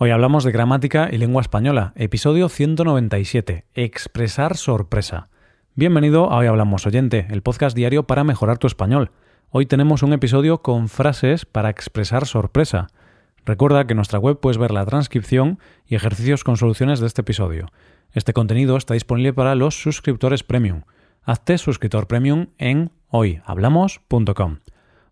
Hoy hablamos de gramática y lengua española, episodio 197, expresar sorpresa. Bienvenido a Hoy Hablamos Oyente, el podcast diario para mejorar tu español. Hoy tenemos un episodio con frases para expresar sorpresa. Recuerda que en nuestra web puedes ver la transcripción y ejercicios con soluciones de este episodio. Este contenido está disponible para los suscriptores premium. Hazte suscriptor premium en hoyhablamos.com.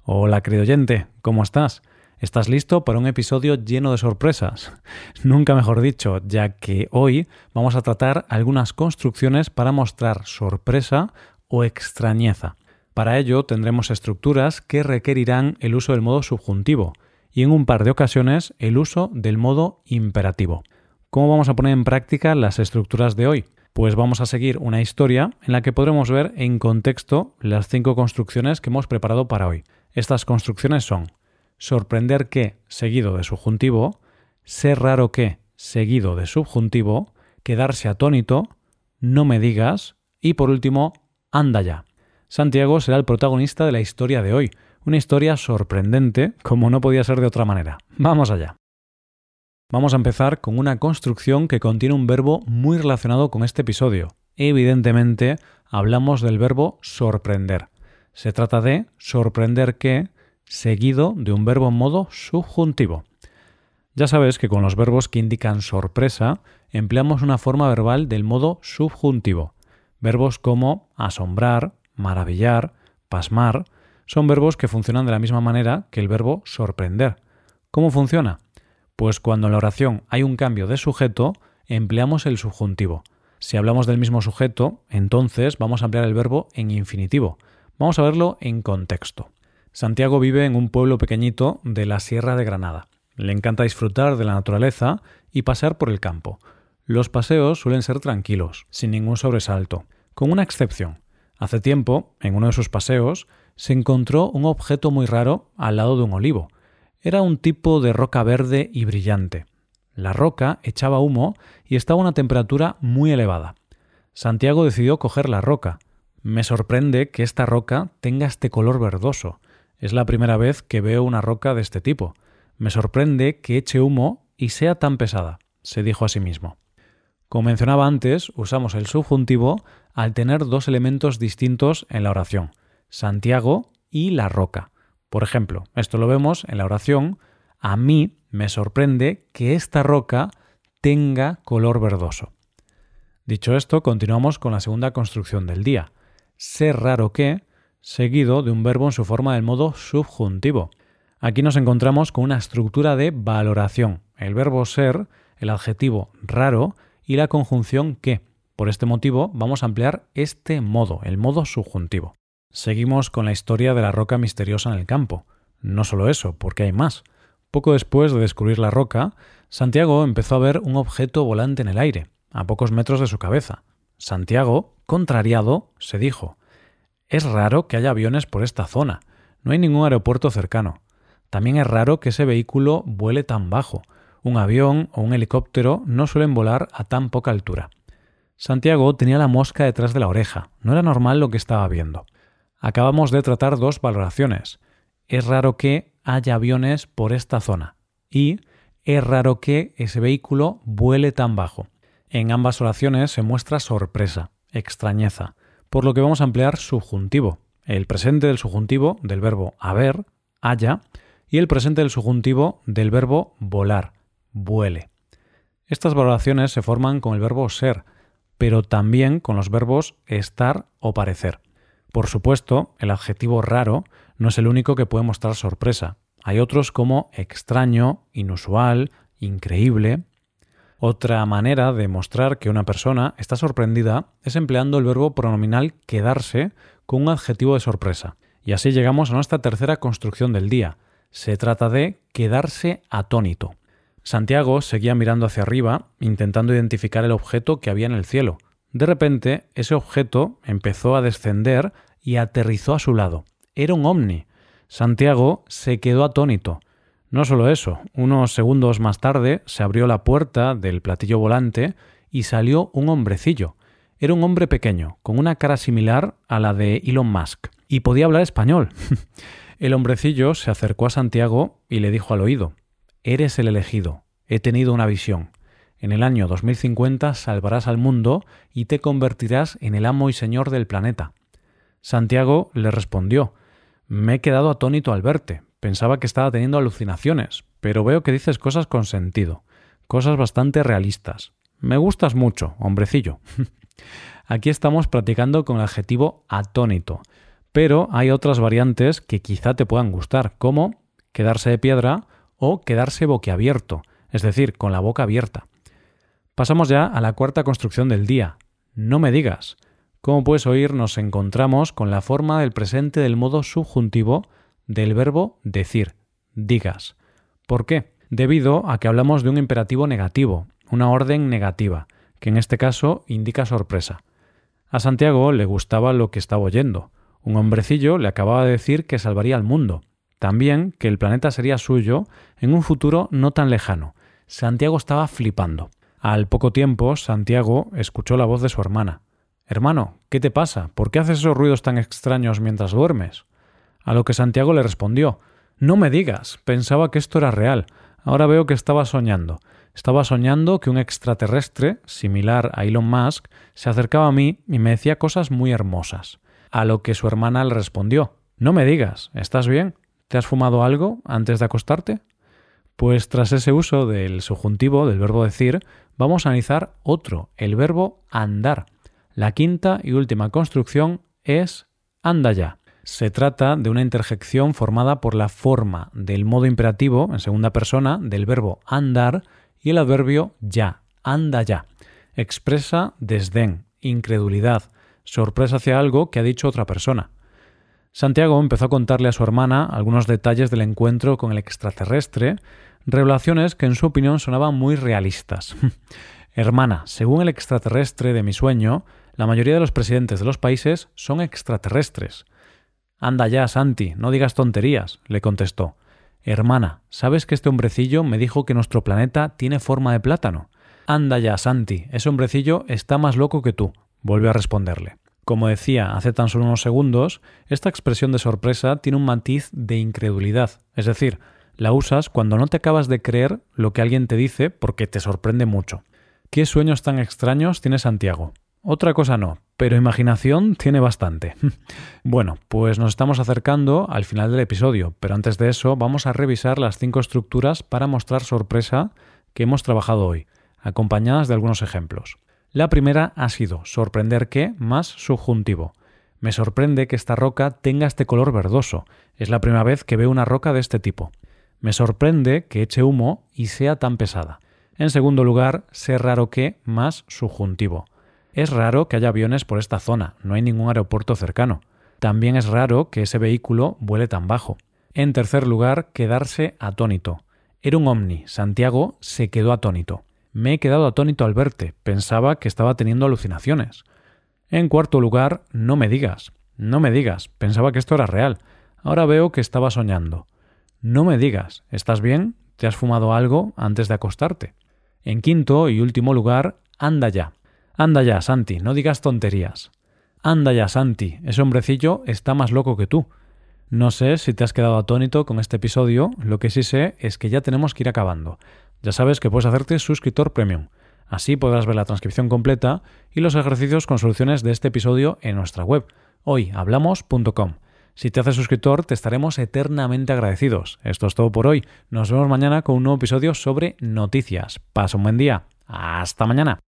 Hola querido oyente, ¿cómo estás? ¿Estás listo para un episodio lleno de sorpresas? Nunca mejor dicho, ya que hoy vamos a tratar algunas construcciones para mostrar sorpresa o extrañeza. Para ello tendremos estructuras que requerirán el uso del modo subjuntivo y en un par de ocasiones el uso del modo imperativo. ¿Cómo vamos a poner en práctica las estructuras de hoy? Pues vamos a seguir una historia en la que podremos ver en contexto las cinco construcciones que hemos preparado para hoy. Estas construcciones son sorprender que seguido de subjuntivo, ser raro que seguido de subjuntivo, quedarse atónito, no me digas y por último, anda ya. Santiago será el protagonista de la historia de hoy, una historia sorprendente como no podía ser de otra manera. Vamos allá. Vamos a empezar con una construcción que contiene un verbo muy relacionado con este episodio. Evidentemente, hablamos del verbo sorprender. Se trata de sorprender que seguido de un verbo en modo subjuntivo. Ya sabes que con los verbos que indican sorpresa empleamos una forma verbal del modo subjuntivo. Verbos como asombrar, maravillar, pasmar, son verbos que funcionan de la misma manera que el verbo sorprender. ¿Cómo funciona? Pues cuando en la oración hay un cambio de sujeto, empleamos el subjuntivo. Si hablamos del mismo sujeto, entonces vamos a emplear el verbo en infinitivo. Vamos a verlo en contexto. Santiago vive en un pueblo pequeñito de la Sierra de Granada. Le encanta disfrutar de la naturaleza y pasear por el campo. Los paseos suelen ser tranquilos, sin ningún sobresalto, con una excepción. Hace tiempo, en uno de sus paseos, se encontró un objeto muy raro al lado de un olivo. Era un tipo de roca verde y brillante. La roca echaba humo y estaba a una temperatura muy elevada. Santiago decidió coger la roca. Me sorprende que esta roca tenga este color verdoso. Es la primera vez que veo una roca de este tipo. Me sorprende que eche humo y sea tan pesada, se dijo a sí mismo. Como mencionaba antes, usamos el subjuntivo al tener dos elementos distintos en la oración, Santiago y la roca. Por ejemplo, esto lo vemos en la oración, a mí me sorprende que esta roca tenga color verdoso. Dicho esto, continuamos con la segunda construcción del día. Ser raro que seguido de un verbo en su forma del modo subjuntivo. Aquí nos encontramos con una estructura de valoración, el verbo ser, el adjetivo raro y la conjunción que. Por este motivo vamos a ampliar este modo, el modo subjuntivo. Seguimos con la historia de la roca misteriosa en el campo. No solo eso, porque hay más. Poco después de descubrir la roca, Santiago empezó a ver un objeto volante en el aire, a pocos metros de su cabeza. Santiago, contrariado, se dijo es raro que haya aviones por esta zona. No hay ningún aeropuerto cercano. También es raro que ese vehículo vuele tan bajo. Un avión o un helicóptero no suelen volar a tan poca altura. Santiago tenía la mosca detrás de la oreja. No era normal lo que estaba viendo. Acabamos de tratar dos valoraciones. Es raro que haya aviones por esta zona. Y es raro que ese vehículo vuele tan bajo. En ambas oraciones se muestra sorpresa, extrañeza por lo que vamos a emplear subjuntivo, el presente del subjuntivo del verbo haber, haya, y el presente del subjuntivo del verbo volar, vuele. Estas valoraciones se forman con el verbo ser, pero también con los verbos estar o parecer. Por supuesto, el adjetivo raro no es el único que puede mostrar sorpresa. Hay otros como extraño, inusual, increíble, otra manera de mostrar que una persona está sorprendida es empleando el verbo pronominal quedarse con un adjetivo de sorpresa. Y así llegamos a nuestra tercera construcción del día. Se trata de quedarse atónito. Santiago seguía mirando hacia arriba, intentando identificar el objeto que había en el cielo. De repente, ese objeto empezó a descender y aterrizó a su lado. Era un ovni. Santiago se quedó atónito. No solo eso, unos segundos más tarde se abrió la puerta del platillo volante y salió un hombrecillo. Era un hombre pequeño, con una cara similar a la de Elon Musk, y podía hablar español. el hombrecillo se acercó a Santiago y le dijo al oído Eres el elegido, he tenido una visión. En el año 2050 salvarás al mundo y te convertirás en el amo y señor del planeta. Santiago le respondió Me he quedado atónito al verte. Pensaba que estaba teniendo alucinaciones, pero veo que dices cosas con sentido, cosas bastante realistas. Me gustas mucho, hombrecillo. Aquí estamos practicando con el adjetivo atónito, pero hay otras variantes que quizá te puedan gustar, como quedarse de piedra o quedarse boquiabierto, es decir, con la boca abierta. Pasamos ya a la cuarta construcción del día. No me digas. Como puedes oír, nos encontramos con la forma del presente del modo subjuntivo del verbo decir, digas. ¿Por qué? Debido a que hablamos de un imperativo negativo, una orden negativa, que en este caso indica sorpresa. A Santiago le gustaba lo que estaba oyendo. Un hombrecillo le acababa de decir que salvaría al mundo. También que el planeta sería suyo en un futuro no tan lejano. Santiago estaba flipando. Al poco tiempo, Santiago escuchó la voz de su hermana. Hermano, ¿qué te pasa? ¿Por qué haces esos ruidos tan extraños mientras duermes? A lo que Santiago le respondió No me digas. Pensaba que esto era real. Ahora veo que estaba soñando. Estaba soñando que un extraterrestre, similar a Elon Musk, se acercaba a mí y me decía cosas muy hermosas. A lo que su hermana le respondió No me digas, ¿estás bien? ¿Te has fumado algo antes de acostarte? Pues tras ese uso del subjuntivo, del verbo decir, vamos a analizar otro, el verbo andar. La quinta y última construcción es anda ya. Se trata de una interjección formada por la forma del modo imperativo en segunda persona del verbo andar y el adverbio ya, anda ya. Expresa desdén, incredulidad, sorpresa hacia algo que ha dicho otra persona. Santiago empezó a contarle a su hermana algunos detalles del encuentro con el extraterrestre, revelaciones que en su opinión sonaban muy realistas. Hermana, según el extraterrestre de mi sueño, la mayoría de los presidentes de los países son extraterrestres. Anda ya, Santi, no digas tonterías, le contestó. Hermana, ¿sabes que este hombrecillo me dijo que nuestro planeta tiene forma de plátano? Anda ya, Santi, ese hombrecillo está más loco que tú, volvió a responderle. Como decía hace tan solo unos segundos, esta expresión de sorpresa tiene un matiz de incredulidad, es decir, la usas cuando no te acabas de creer lo que alguien te dice porque te sorprende mucho. ¿Qué sueños tan extraños tiene Santiago? Otra cosa no, pero imaginación tiene bastante. bueno, pues nos estamos acercando al final del episodio, pero antes de eso vamos a revisar las cinco estructuras para mostrar sorpresa que hemos trabajado hoy, acompañadas de algunos ejemplos. La primera ha sido sorprender que más subjuntivo. Me sorprende que esta roca tenga este color verdoso. Es la primera vez que veo una roca de este tipo. Me sorprende que eche humo y sea tan pesada. En segundo lugar, ser raro que más subjuntivo. Es raro que haya aviones por esta zona, no hay ningún aeropuerto cercano. También es raro que ese vehículo vuele tan bajo. En tercer lugar, quedarse atónito. Era un ovni. Santiago se quedó atónito. Me he quedado atónito al verte. Pensaba que estaba teniendo alucinaciones. En cuarto lugar, no me digas. No me digas. Pensaba que esto era real. Ahora veo que estaba soñando. No me digas. ¿Estás bien? ¿Te has fumado algo antes de acostarte? En quinto y último lugar, anda ya. Anda ya, Santi, no digas tonterías. Anda ya, Santi, ese hombrecillo está más loco que tú. No sé si te has quedado atónito con este episodio, lo que sí sé es que ya tenemos que ir acabando. Ya sabes que puedes hacerte suscriptor premium. Así podrás ver la transcripción completa y los ejercicios con soluciones de este episodio en nuestra web, hoyhablamos.com. Si te haces suscriptor, te estaremos eternamente agradecidos. Esto es todo por hoy. Nos vemos mañana con un nuevo episodio sobre noticias. Pasa un buen día. Hasta mañana.